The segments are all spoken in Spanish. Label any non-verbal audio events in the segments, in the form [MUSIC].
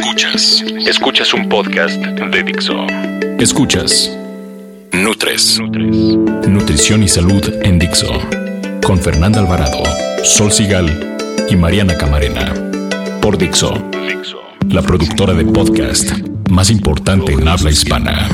Escuchas, escuchas un podcast de Dixo. Escuchas Nutres, Nutrición y Salud en Dixo. Con Fernanda Alvarado, Sol Sigal y Mariana Camarena. Por Dixo, la productora de podcast más importante en habla hispana.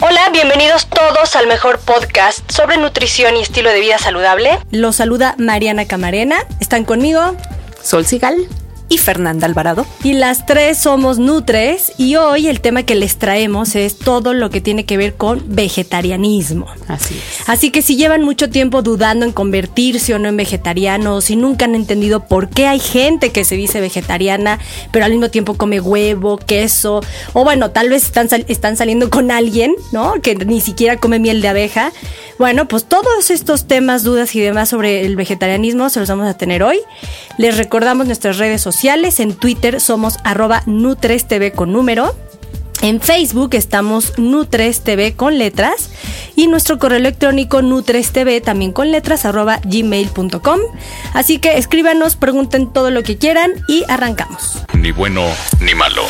Hola, bienvenidos todos al mejor podcast sobre nutrición y estilo de vida saludable. Los saluda Mariana Camarena. Están conmigo Sol Sigal y Fernanda Alvarado. Y las tres somos Nutres y hoy el tema que les traemos es todo lo que tiene que ver con vegetarianismo. Así es. Así que si llevan mucho tiempo dudando en convertirse o no en vegetarianos, si nunca han entendido por qué hay gente que se dice vegetariana, pero al mismo tiempo come huevo, queso, o bueno, tal vez están, sal- están saliendo con alguien, ¿no? Que ni siquiera come miel de abeja. Bueno, pues todos estos temas, dudas y demás sobre el vegetarianismo se los vamos a tener hoy. Les recordamos nuestras redes sociales. En Twitter somos arroba NutresTV con número. En Facebook estamos Nutres TV con letras y nuestro correo electrónico nutrestv también con letras arroba gmail.com. Así que escríbanos, pregunten todo lo que quieran y arrancamos. Ni bueno ni malo.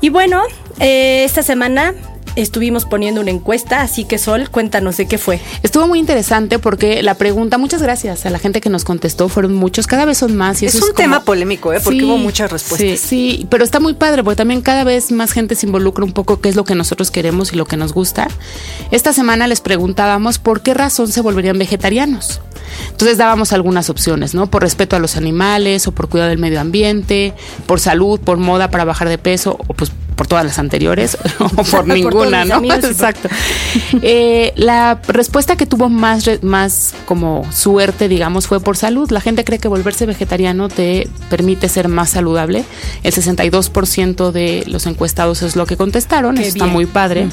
Y bueno, eh, esta semana estuvimos poniendo una encuesta, así que Sol, cuéntanos de qué fue. Estuvo muy interesante porque la pregunta, muchas gracias a la gente que nos contestó, fueron muchos, cada vez son más. Y Es eso un como- tema polémico, ¿eh? Porque Sí, hubo muchas respuestas. Sí, sí, pero está muy padre porque también cada vez más gente se involucra un poco qué es lo que nosotros queremos y lo que nos gusta. Esta semana les preguntábamos por qué razón se volverían vegetarianos. Entonces dábamos algunas opciones, ¿no? Por respeto a los animales o por cuidado del medio ambiente, por salud, por moda para bajar de peso o pues por todas las anteriores [LAUGHS] o por Por ninguna, ¿no? Exacto. [LAUGHS] Eh, la respuesta que tuvo más, más como suerte, digamos, fue por salud. La gente cree que volverse vegetariano te permite ser más saludable. El 62% de los encuestados es lo que contestaron. Qué Eso está muy padre.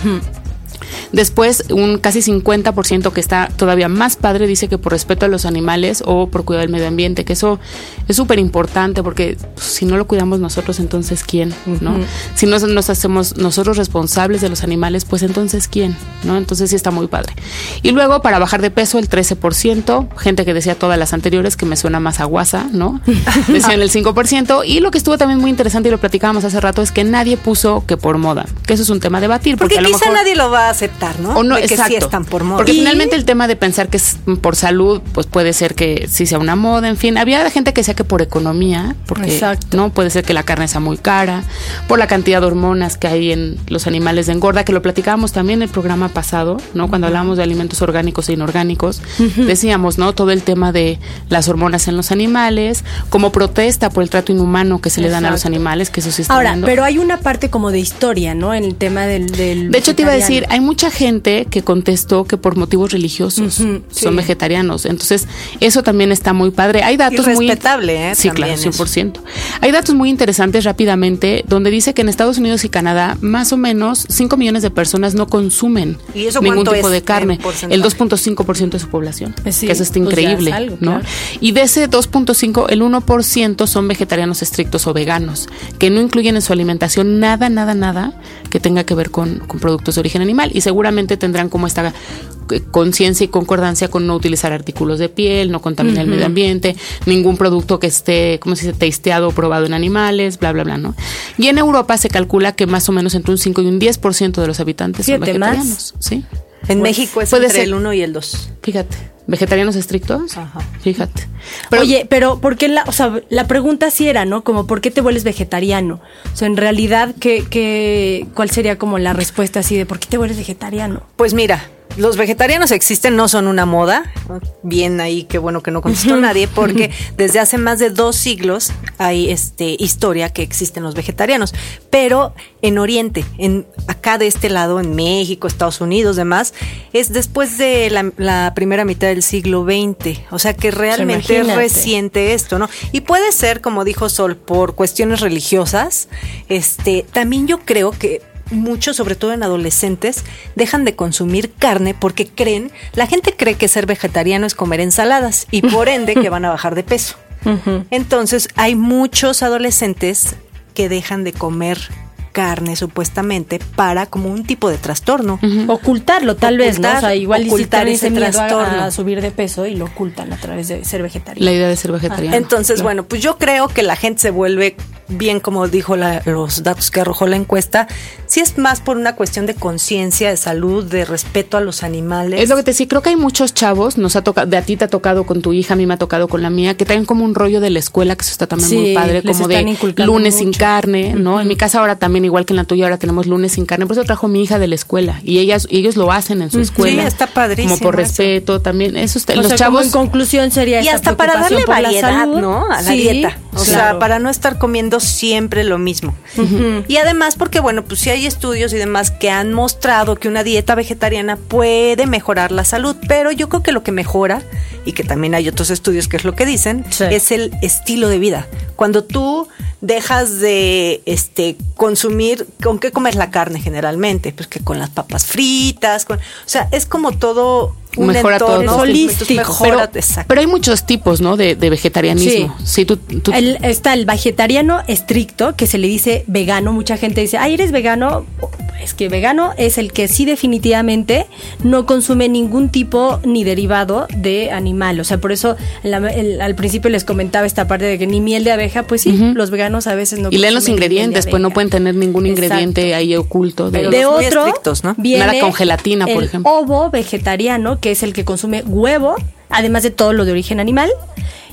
Después, un casi 50% que está todavía más padre dice que por respeto a los animales o por cuidar del medio ambiente, que eso es súper importante porque pues, si no lo cuidamos nosotros, entonces ¿quién? ¿no? Si no nos hacemos nosotros responsables de los animales, pues entonces ¿quién? ¿no? Entonces sí está muy padre. Y luego, para bajar de peso, el 13%, gente que decía todas las anteriores, que me suena más a guasa, ¿no? [LAUGHS] Decían el 5%. Y lo que estuvo también muy interesante y lo platicábamos hace rato es que nadie puso que por moda, que eso es un tema a debatir. Porque a lo quizá mejor- nadie lo va a aceptar, ¿no? o no, De que exacto. sí están por moda. Porque Y- finalmente el tema de pensar que es por salud, pues puede ser que sí sea una moda, en fin. Había gente que decía que por economía, porque Exacto. no puede ser que la carne sea muy cara, por la cantidad de hormonas que hay en los animales de engorda, que lo platicábamos también en el programa pasado, ¿no? Cuando hablábamos de alimentos orgánicos e inorgánicos, decíamos, ¿no? Todo el tema de las hormonas en los animales, como protesta por el trato inhumano que se le dan a los animales, que eso sí está Ahora, dando. pero hay una parte como de historia, ¿no? En el tema del... del De hecho, te iba a decir. Hay mucha gente que contestó que por motivos religiosos son sí. vegetarianos. Entonces, eso también está muy padre. Hay datos muy respetable, ¿eh? Sí, También claro, 100%. Hay datos muy interesantes rápidamente donde dice que en Estados Unidos y Canadá más o menos 5 millones de personas no consumen ¿Y eso ningún tipo es de carne. El 2.5% de su población. Eh, sí, que eso está pues es increíble, algo, ¿no? claro. Y de ese 2.5, el 1% son vegetarianos estrictos o veganos, que no incluyen en su alimentación nada, nada, nada que tenga que ver con, con productos de origen animal. Y seguramente tendrán como esta eh, conciencia y concordancia con no utilizar artículos de piel, no contaminar el medio ambiente, ningún producto que esté, ¿cómo se dice?, testeado o probado en animales, bla, bla, bla, ¿no? Y en Europa se calcula que más o menos entre un 5 y un 10% de los habitantes son más. vegetarianos. ¿Sí? En México es puede entre ser- el 1 y el 2. Fíjate, vegetarianos estrictos. Ajá. Fíjate. Oye, pero ¿por qué la, o sea, la pregunta sí era, ¿no? Como, ¿por qué te vuelves vegetariano? O sea, en realidad, ¿qué, qué, ¿cuál sería como la respuesta así de por qué te vuelves vegetariano? Pues mira, los vegetarianos existen, no son una moda. Bien ahí, qué bueno que no contestó nadie, porque [LAUGHS] desde hace más de dos siglos hay este historia que existen los vegetarianos. Pero en Oriente, en acá de este lado, en México, Estados Unidos, demás, es después de la, la primera mitad del siglo XX. O sea que realmente es reciente esto, ¿no? Y puede ser, como dijo Sol, por cuestiones religiosas. Este, también yo creo que muchos, sobre todo en adolescentes, dejan de consumir carne porque creen, la gente cree que ser vegetariano es comer ensaladas y [LAUGHS] por ende que van a bajar de peso. Entonces, hay muchos adolescentes que dejan de comer carne supuestamente para como un tipo de trastorno. Ocultarlo, tal vez, ¿no? O sea, igual ocultar ese a- trastorno. a, subir de peso y lo ocultan a través de ser vegetariano. La idea de ser vegetariano. Entonces, bueno, pues yo creo que la gente se vuelve bien, como dijo la- los datos que arrojó la encuesta, si es más por una cuestión de conciencia, de salud, de respeto a los animales. Es lo que te decía, creo que hay muchos chavos, nos ha tocado, de a ti te ha tocado con tu hija, a mí me ha tocado con la mía, que traen como un rollo de la escuela, que eso está también Sí, muy padre, como de lunes sin carne, ¿no? En mi casa ahora también, igual que en la tuya, ahora tenemos lunes sin carne, por eso trajo mi hija de la escuela, y ellas, y ellos lo hacen en su escuela. Sí, está padrísimo Como por eso. respeto, también, eso está, O los sea, chavos... como en conclusión sería y esta hasta para darle variedad, salud. ¿no? A la Sí, dieta. O sea, para no estar comiendo siempre lo mismo. Y además porque, bueno, pues sí hay estudios y demás que han mostrado que una dieta vegetariana puede mejorar la salud, pero yo creo que lo que mejora, y que también hay otros estudios que es lo que dicen, Sí. es el estilo de vida. Cuando tú dejas de este consumir, ¿con qué comes la carne generalmente? Pues que con las papas fritas, con, o sea, es como todo un Mejora todo, entorno ¿no? holístico, Holístico, mejora, pero, exacto. pero hay muchos tipos, ¿no? De, de vegetarianismo. Sí, tú, tú- El- está el vegetariano estricto, que se le dice vegano. Mucha gente dice, ay, ¿eres vegano? Es que vegano es el que sí definitivamente no consume ningún tipo ni derivado de animal. O sea, por eso en la- el- al principio les comentaba esta parte de que ni miel de abeja, pues sí, los veganos a veces no y leen los ingredientes, pues no pueden tener ningún Exacto. ingrediente ahí oculto. De, de otro estrictos, ¿no? viene Nada con gelatina, por el ejemplo. ovo vegetariano, que es el que consume huevo, además de todo lo de origen animal,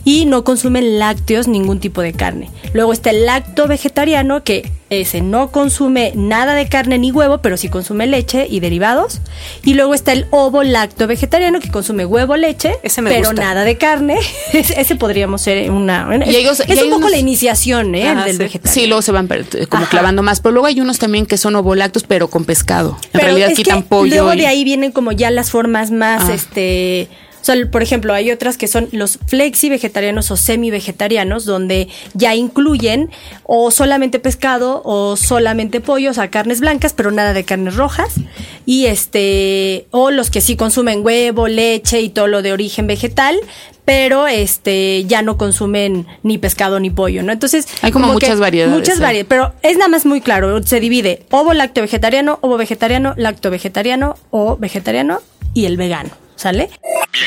y no consume lácteos, ningún tipo de carne. Luego está el lacto vegetariano, que ese no consume nada de carne ni huevo, pero sí consume leche y derivados. Y luego está el ovo lacto vegetariano, que consume huevo, leche, Ese me pero gusta. nada de carne. [LAUGHS] ese ese podríamos ser una... Y ellos- es y un poco unos- la iniciación ¿eh? Ajá, del sí. vegetariano. Sí, luego se van eh, como Ajá. clavando más, pero luego hay unos también que son ovolactos, pero con pescado. En Pero realidad quitan pollo. Luego y- de ahí vienen como ya las formas más, Ah. este. O sea, por ejemplo, hay otras que son los flexi vegetarianos o semi vegetarianos, donde ya incluyen o solamente pescado o solamente pollo, o sea, carnes blancas, pero nada de carnes rojas. Y este, o los que sí consumen huevo, leche y todo lo de origen vegetal, pero este ya no consumen ni pescado ni pollo, ¿no? Entonces, Hay como muchas variedades, Muchas variedades, pero es nada más muy claro, se divide ovo lacto vegetariano, ovo vegetariano, lacto vegetariano o vegetariano y el vegano, ¿sale?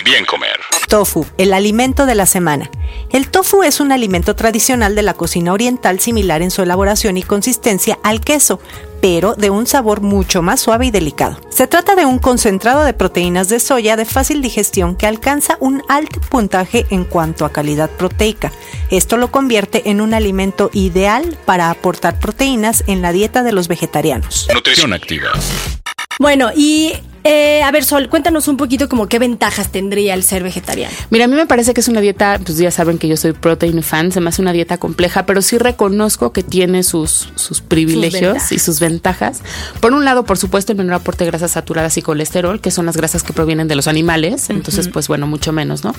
Bien, comer. Tofu, el alimento de la semana. El tofu es un alimento tradicional de la cocina oriental similar en su elaboración y consistencia al queso, pero de un sabor mucho más suave y delicado. Se trata de un concentrado de proteínas de soya de fácil digestión que alcanza un alto puntaje en cuanto a calidad proteica. Esto lo convierte en un alimento ideal para aportar proteínas en la dieta de los vegetarianos. Nutrición activa. Bueno, y eh, a ver, Sol, cuéntanos un poquito como qué ventajas tendría el ser vegetariano. Mira, a mí me parece que es una dieta, pues ya saben que yo soy protein fan, se me hace una dieta compleja, pero sí reconozco que tiene sus, sus privilegios y sus ventajas. Por un lado, por supuesto, el menor aporte de grasas saturadas y colesterol, que son las grasas que provienen de los animales, entonces, pues bueno, mucho menos, ¿no?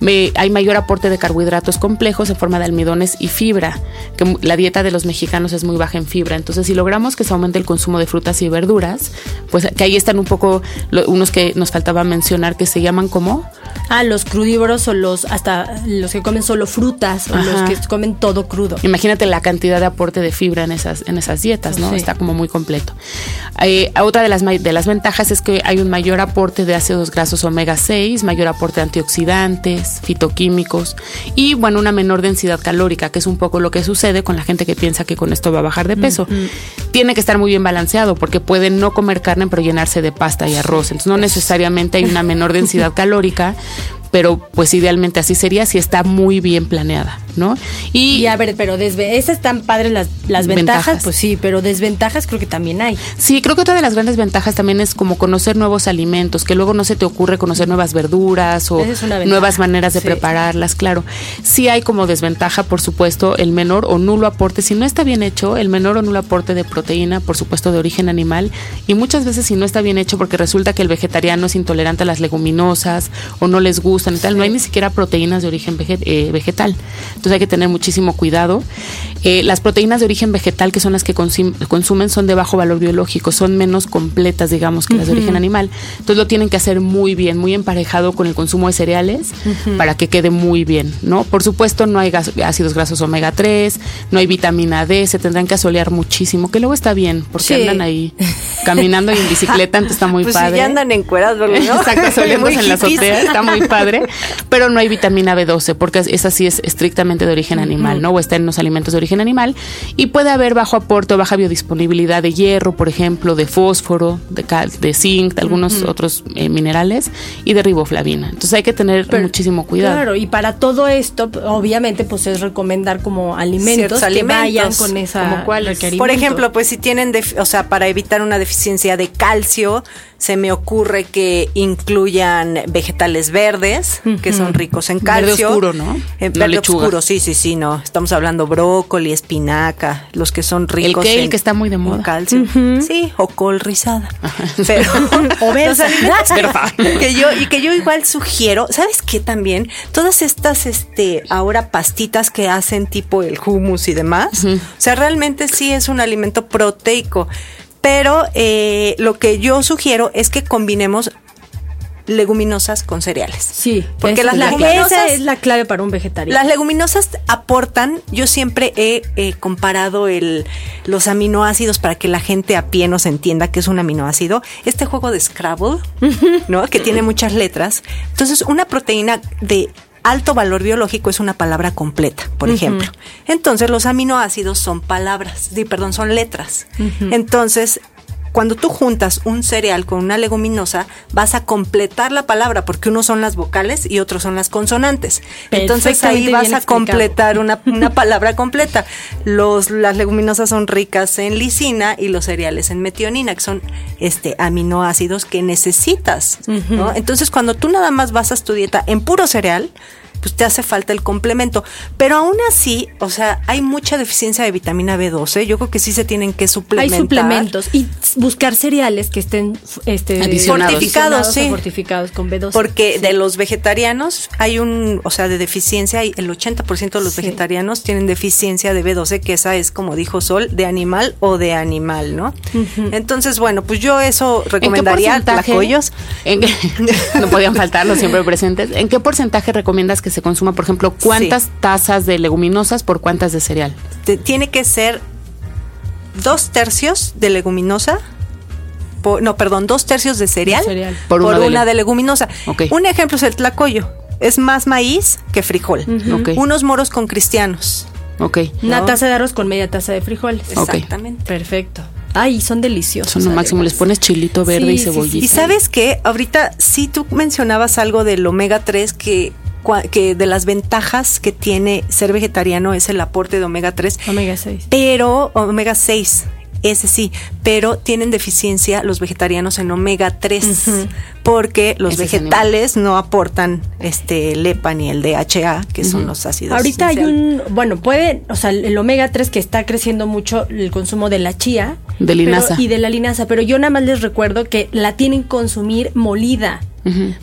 Me- hay mayor aporte de carbohidratos complejos en forma de almidones y fibra, que la dieta de los mexicanos es muy baja en fibra, entonces si logramos que se aumente el consumo de frutas y verduras, pues que ahí están un poco lo- unos que nos faltaba mencionar que se llaman como Ah, los crudívoros o los hasta los que comen solo frutas o Ajá. los que comen todo crudo. Imagínate la cantidad de aporte de fibra en esas, en esas dietas, ¿no? Sí. Está como muy completo. Eh, otra de las, de las ventajas es que hay un mayor aporte de ácidos grasos omega 6, mayor aporte de antioxidantes, fitoquímicos y, bueno, una menor densidad calórica, que es un poco lo que sucede con la gente que piensa que con esto va a bajar de peso. Tiene que estar muy bien balanceado porque pueden no comer carne pero llenarse de pasta y arroz. Entonces no necesariamente hay una menor densidad [LAUGHS] calórica, pero pues idealmente así sería si está muy bien planeada. ¿no? Y, a ver, pero esas están padres las, las ventajas, pues sí, pero desventajas creo que también hay. Sí, creo que otra de las grandes ventajas también es como conocer nuevos alimentos, que luego no se te ocurre conocer nuevas verduras o nuevas maneras de prepararlas, claro. Sí hay como desventaja, por supuesto, el menor o nulo aporte, si no está bien hecho, el menor o nulo aporte de proteína, por supuesto, de origen animal, y muchas veces si no está bien hecho porque resulta que el vegetariano es intolerante a las leguminosas o no les gustan y tal, no hay ni siquiera proteínas de origen eh, vegetal. Entonces hay que tener muchísimo cuidado. Eh, las proteínas de origen vegetal, que son las que consumen, son de bajo valor biológico, son menos completas, digamos, que las de origen animal. Entonces lo tienen que hacer muy bien, muy emparejado con el consumo de cereales para que quede muy bien, ¿no? Por supuesto, no hay ácidos grasos omega 3, no hay vitamina D, se tendrán que asolear muchísimo, que luego está bien, porque andan ahí caminando y en bicicleta, entonces está muy [LAUGHS] pues padre. Sí, ya andan encuerados, ¿no? [LAUGHS] Exacto, [LAUGHS] asoleándose en la azotea, está muy padre, pero no hay vitamina B12, porque esa sí es estrictamente de origen animal, ¿no? O está en los alimentos de origen animal, y puede haber bajo aporte o baja biodisponibilidad de hierro, por ejemplo, de fósforo, de, de zinc, de algunos otros eh, minerales, y de riboflavina. Entonces hay que tener muchísimo cuidado. Claro, y para todo esto, obviamente, pues es recomendar como alimentos que vayan con esa Por ejemplo, pues si tienen, o sea, para evitar una deficiencia de calcio, se me ocurre que incluyan vegetales verdes, que son ricos en calcio. Verde oscuro, ¿no? Eh, verde oscuro, sí, sí, sí, no. Estamos hablando brócoli, espinaca, los que son ricos el en que está muy de moda. calcio. Sí, o col rizada. [LAUGHS] Pero, [LAUGHS] o [LAUGHS] que yo y que yo igual sugiero, ¿sabes qué también? Todas estas este ahora pastitas que hacen tipo el hummus y demás. O sea, realmente sí es un alimento proteico. Pero eh, lo que yo sugiero es que combinemos leguminosas con cereales. Sí, porque las leguminosas esa es la clave para un vegetariano. Las leguminosas aportan, yo siempre he comparado el, los aminoácidos para que la gente a pie nos entienda que es un aminoácido. Este juego de Scrabble, [LAUGHS] ¿no? Que tiene muchas letras. Entonces, una proteína de alto valor biológico es una palabra completa, por ejemplo. Entonces los aminoácidos son palabras, perdón, son letras. Entonces, cuando tú juntas un cereal con una leguminosa, vas a completar la palabra, porque uno son las vocales y otros son las consonantes. Entonces ahí vas a completar [LAUGHS] una, palabra completa. Los, las leguminosas son ricas en lisina y los cereales en metionina, que son este aminoácidos que necesitas. Entonces, cuando tú nada más basas tu dieta en puro cereal, pues te hace falta el complemento. Pero aún así, o sea, hay mucha deficiencia de vitamina B12. Yo creo que sí se tienen que suplementar. Hay suplementos y buscar cereales que estén este, fortificados, sí. fortificados con B12. Porque de los vegetarianos hay un, o sea, de deficiencia, el 80% de los vegetarianos tienen deficiencia de B12, que esa es, como dijo Sol, de animal o de animal, ¿no? Entonces, bueno, pues yo eso recomendaría. ¿En [LAUGHS] no podían faltar los siempre presentes. ¿En qué porcentaje recomiendas que se consuma, por ejemplo, cuántas tazas de leguminosas por cuántas de cereal? tiene que ser dos tercios de leguminosa. no, perdón, dos tercios de cereal, por, una, de, leguminosa. Un ejemplo es el tlacoyo. Es más maíz que frijol. Unos moros con cristianos. Una taza de arroz con media taza de frijoles. Exactamente. Perfecto. Ay, son deliciosos. Son lo máximo. Les pones chilito verde y cebollita. y sabes qué, ahorita sí tú mencionabas algo del omega 3 que que de las ventajas que tiene ser vegetariano es el aporte de omega 3. Omega 6. Pero omega 6 ese sí, pero tienen deficiencia los vegetarianos en omega 3 porque los vegetales no aportan este el EPA ni el DHA, que son los ácidos. Ahorita hay un, bueno, puede, o sea, el omega 3 que está creciendo mucho el consumo de la chía de linaza y de la linaza, pero yo nada más les recuerdo que la tienen que consumir molida.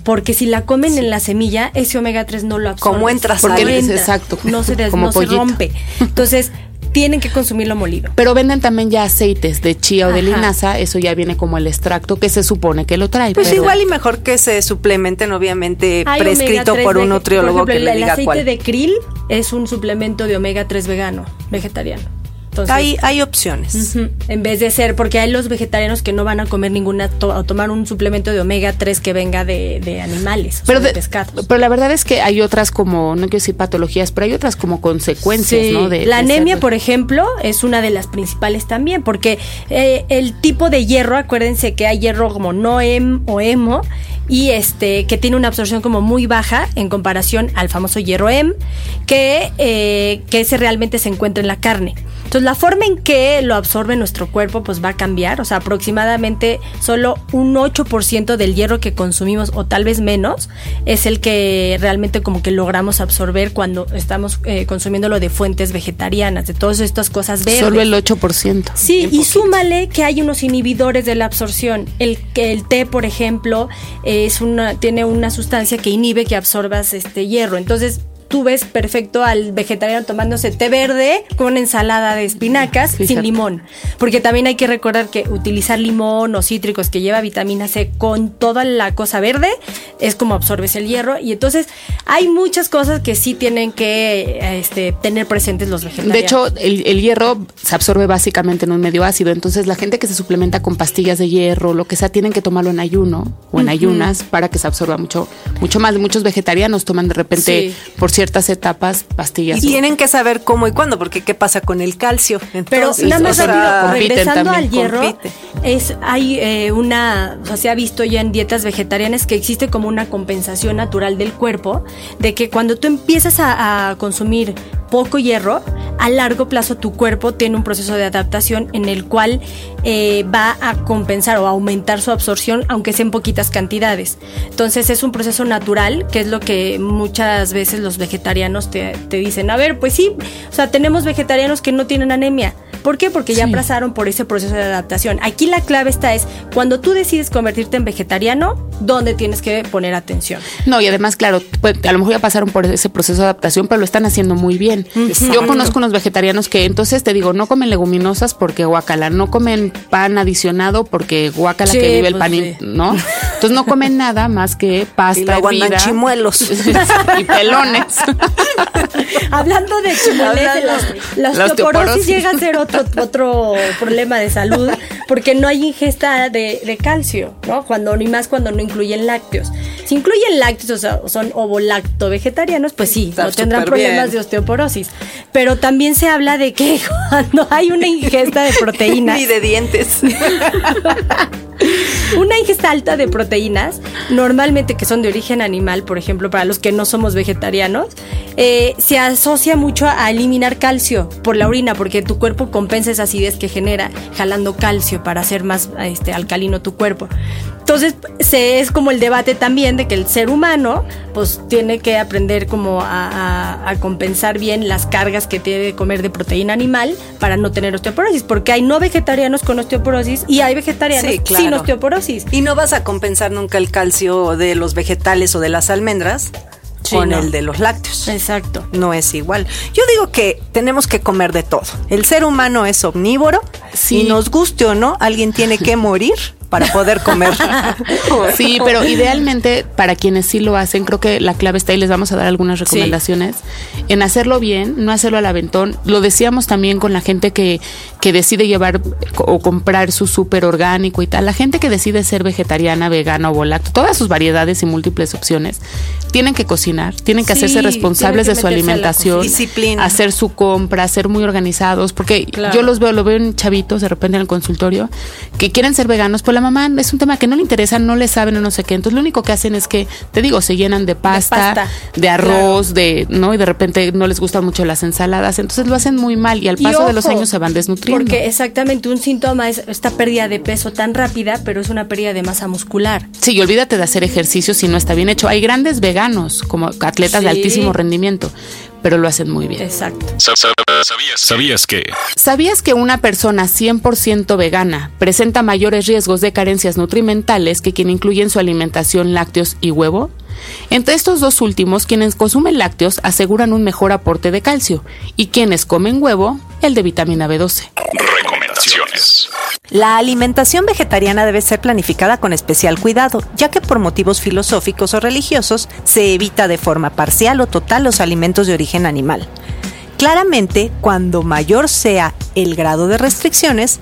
Porque si la comen en la semilla, ese omega 3 no lo absorbe. Como entra Porque exacto. No se, no se rompe. Entonces, tienen que consumirlo molido. Pero venden también ya aceites de chía o de linaza, eso ya viene como el extracto que se supone que lo trae. Pues igual y mejor que se suplementen, obviamente prescrito por un nutriólogo que le diga cuál. El aceite de krill es un suplemento de omega 3 vegano, vegetariano hay, hay opciones. En vez de ser, porque hay los vegetarianos que no van a comer ninguna, o tomar un suplemento de omega 3 que venga de, animales, pero de, pescados. Pero la verdad es que hay otras como, no quiero decir patologías, pero hay otras como consecuencias, ¿no? De, la anemia, por ejemplo, es una de las principales también, porque eh, el tipo de hierro, acuérdense que hay hierro como no o hemo, y este que tiene una absorción como muy baja en comparación al famoso hierro M, que, eh, que ese realmente se encuentra en la carne. Entonces la forma en que lo absorbe nuestro cuerpo pues va a cambiar, o sea, aproximadamente solo un 8% del hierro que consumimos o tal vez menos es el que realmente como que logramos absorber cuando estamos eh, consumiéndolo de fuentes vegetarianas, de todas estas cosas verdes. Solo el 8%. Sí, y súmale que hay unos inhibidores de la absorción. El, el té, por ejemplo, es una, tiene una sustancia que inhibe que absorbas este hierro. Entonces, tú ves perfecto al vegetariano tomándose té verde con ensalada de espinacas sin limón. Porque también hay que recordar que utilizar limón o cítricos que lleva vitamina C con toda la cosa verde es como absorbes el hierro. Y entonces hay muchas cosas que sí tienen que este, tener presentes los vegetarianos. De hecho, el, el, hierro se absorbe básicamente en un medio ácido. Entonces, la gente que se suplementa con pastillas de hierro, lo que sea, tienen que tomarlo en ayuno o en uh -huh. ayunas para que se absorba mucho, mucho más. Muchos vegetarianos toman de repente, sí. por ciertas etapas, pastillas. Y tienen que saber cómo y cuándo, porque qué pasa con el calcio. Entonces, Pero nada más o sea, rápido, regresando al hierro, compite. es hay eh, una, o sea, se ha visto ya en dietas vegetarianas que existe como una compensación natural del cuerpo, de que cuando tú empiezas a, a consumir poco hierro, a largo plazo tu cuerpo tiene un proceso de adaptación en el cual eh, va a compensar o a aumentar su absorción, aunque sea en poquitas cantidades. Entonces es un proceso natural, que es lo que muchas veces los vegetarianos te, te dicen. A ver, pues sí, o sea, tenemos vegetarianos que no tienen anemia. ¿Por qué? Porque ya sí. pasaron por ese proceso de adaptación. Aquí la clave está es cuando tú decides convertirte en vegetariano, ¿dónde tienes que poner atención? No, y además, claro, pues, a lo mejor ya pasaron por ese proceso de adaptación, pero lo están haciendo muy bien. Exacto. Yo conozco unos vegetarianos que entonces te digo, no comen leguminosas porque guacala, no comen pan adicionado porque guacala sí, que vive el pues pan, sí. ¿no? Entonces no comen nada más que pasta [LAUGHS] y luego andan chimuelos [LAUGHS] y pelones. [LAUGHS] Hablando de chimuelos, la, la osteoporosis llega a ser otro, otro problema de salud porque no hay ingesta de, de, calcio, ¿no? Cuando ni más cuando no incluyen lácteos. Si incluyen lácteos, o sea, son ovolacto vegetarianos, pues sí, Está no tendrán problemas bien. de osteoporosis. Pero también se habla de que [LAUGHS] cuando hay una ingesta de [LAUGHS] proteínas. Ni de dientes. [LAUGHS] [LAUGHS] una ingesta alta de proteínas, normalmente que son de origen animal, por ejemplo, para los que no somos vegetarianos, eh, se asocia mucho a eliminar calcio por la orina, porque tu cuerpo compensa esa acidez que genera jalando calcio para hacer más este, alcalino tu cuerpo. Entonces, se, es como el debate también de que el ser humano, pues, tiene que aprender como a, a, a, compensar bien las cargas que tiene de comer de proteína animal para no tener osteoporosis, porque hay no vegetarianos con osteoporosis y hay vegetarianos sí, claro. sin osteoporosis. Y no vas a compensar nunca el calcio de los vegetales o de las almendras Sí, con no. el de los lácteos. Exacto. No es igual. Yo digo que tenemos que comer de todo. El ser humano es omnívoro sí. y nos guste o no, alguien tiene que morir para poder comer. [LAUGHS] sí, pero idealmente para quienes sí lo hacen, creo que la clave está y les vamos a dar algunas recomendaciones sí. en hacerlo bien, no hacerlo al aventón. Lo decíamos también con la gente que, que decide llevar o comprar su súper orgánico y tal. La gente que decide ser vegetariana, vegana o volacto, todas sus variedades y múltiples opciones, tienen que cocinar, tienen que sí, hacerse responsables que de su alimentación, disciplina, hacer su compra, ser muy organizados, porque claro. yo los veo, lo veo en chavitos de repente en el consultorio que quieren ser veganos, pues la mamá es un tema que no le interesa, no le saben o no sé qué. Entonces lo único que hacen es que, te digo, se llenan de pasta, de, pasta, de arroz, claro. de, ¿no? Y de repente no les gustan mucho las ensaladas. Entonces lo hacen muy mal y al paso y ojo, de los años se van desnutriendo. Porque exactamente un síntoma es esta pérdida de peso tan rápida, pero es una pérdida de masa muscular. Sí, y olvídate de hacer ejercicio si no está bien hecho. Hay grandes veganos, como atletas sí. de altísimo rendimiento, pero lo hacen muy bien. Exacto. ¿Sabías, ¿Sabías que? ¿Sabías que una persona 100% vegana presenta mayores riesgos de carencias nutrimentales que quien incluye en su alimentación lácteos y huevo? Entre estos dos últimos, quienes consumen lácteos aseguran un mejor aporte de calcio y quienes comen huevo, el de vitamina B12. Recomendaciones. La alimentación vegetariana debe ser planificada con especial cuidado, ya que por motivos filosóficos o religiosos se evita de forma parcial o total los alimentos de origen animal. Claramente, cuando mayor sea el grado de restricciones,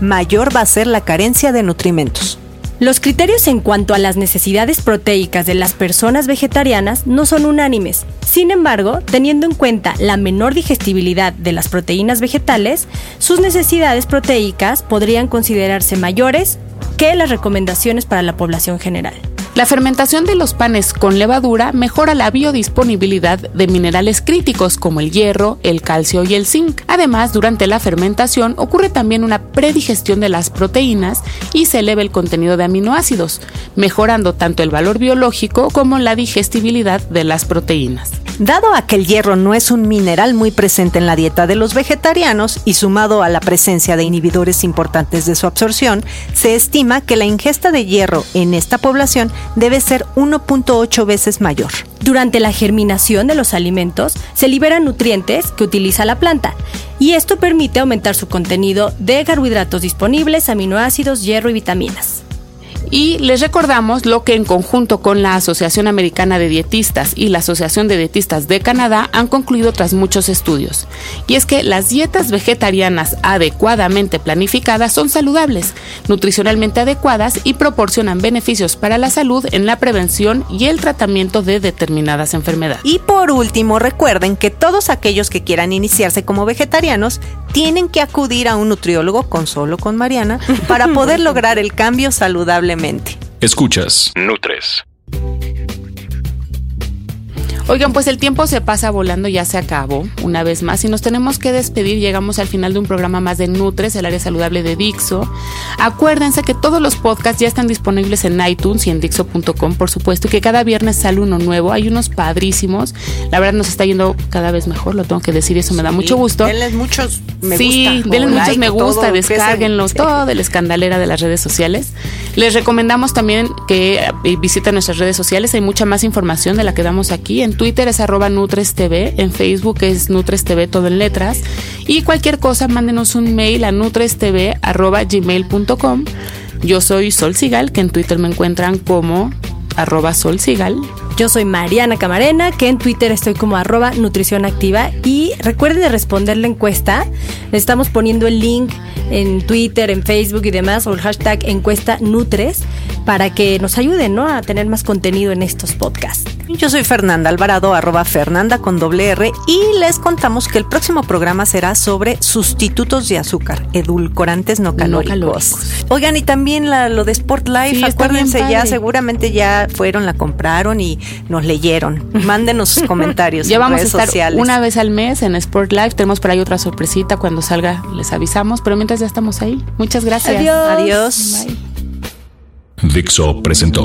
mayor va a ser la carencia de nutrimentos. Los criterios en cuanto a las necesidades proteicas de las personas vegetarianas no son unánimes. Sin embargo, teniendo en cuenta la menor digestibilidad de las proteínas vegetales, sus necesidades proteicas podrían considerarse mayores que las recomendaciones para la población general. La fermentación de los panes con levadura mejora la biodisponibilidad de minerales críticos como el hierro, el calcio y el zinc. Además, durante la fermentación ocurre también una predigestión de las proteínas y se eleva el contenido de aminoácidos, mejorando tanto el valor biológico como la digestibilidad de las proteínas. Dado a que el hierro no es un mineral muy presente en la dieta de los vegetarianos y sumado a la presencia de inhibidores importantes de su absorción, se estima que la ingesta de hierro en esta población debe ser 1.8 veces mayor. Durante la germinación de los alimentos se liberan nutrientes que utiliza la planta y esto permite aumentar su contenido de carbohidratos disponibles, aminoácidos, hierro y vitaminas. Y les recordamos lo que en conjunto con la Asociación Americana de Dietistas y la Asociación de Dietistas de Canadá han concluido tras muchos estudios. Y es que las dietas vegetarianas adecuadamente planificadas son saludables, nutricionalmente adecuadas y proporcionan beneficios para la salud en la prevención y el tratamiento de determinadas enfermedades. Y por último, recuerden que todos aquellos que quieran iniciarse como vegetarianos tienen que acudir a un nutriólogo con solo con Mariana para poder [LAUGHS] lograr el cambio saludablemente. Escuchas. Nutres. Oigan, pues el tiempo se pasa volando, ya se acabó una vez más y nos tenemos que despedir. Llegamos al final de un programa más de Nutres, el área saludable de Dixo. Acuérdense que todos los podcasts ya están disponibles en iTunes y en Dixo.com, por supuesto, y que cada viernes sale uno nuevo. Hay unos padrísimos. La verdad nos está yendo cada vez mejor, lo tengo que decir, eso me da mucho gusto. Denles muchos me sí, gusta. denle o muchos like, me todo, gusta, que descárguenlos, se- [LAUGHS] todo de la escandalera de las redes sociales. Les recomendamos también que eh, visiten nuestras redes sociales, hay mucha más información de la que damos aquí. En Twitter es arroba NutresTV, en Facebook es NutresTV todo en letras. Y cualquier cosa, mándenos un mail a nutrestv arroba gmail.com. Yo soy Sol Sigal, que en Twitter me encuentran como arroba Sol Sigal. Yo soy Mariana Camarena, que en Twitter estoy como arroba nutrición activa. Y recuerden de responder la encuesta. Le estamos poniendo el link en Twitter, en Facebook y demás, o el hashtag encuesta Nutres, para que nos ayuden ¿no? a tener más contenido en estos podcasts. Yo soy Fernanda Alvarado, arroba Fernanda con doble R, y les contamos que el próximo programa será sobre sustitutos de azúcar, edulcorantes no calóricos. calóricos. Oigan, y también la- lo de Sport Life, Sí, acuérdense ya, seguramente ya fueron, la compraron y nos leyeron. Mándenos sus [LAUGHS] comentarios Ya en vamos a redes estar sociales. una vez al mes en Sport Live. Tenemos por ahí otra sorpresita. Cuando salga les avisamos. Pero mientras ya estamos ahí. Muchas gracias. Adiós. Adiós. Bye. Dixo presentó.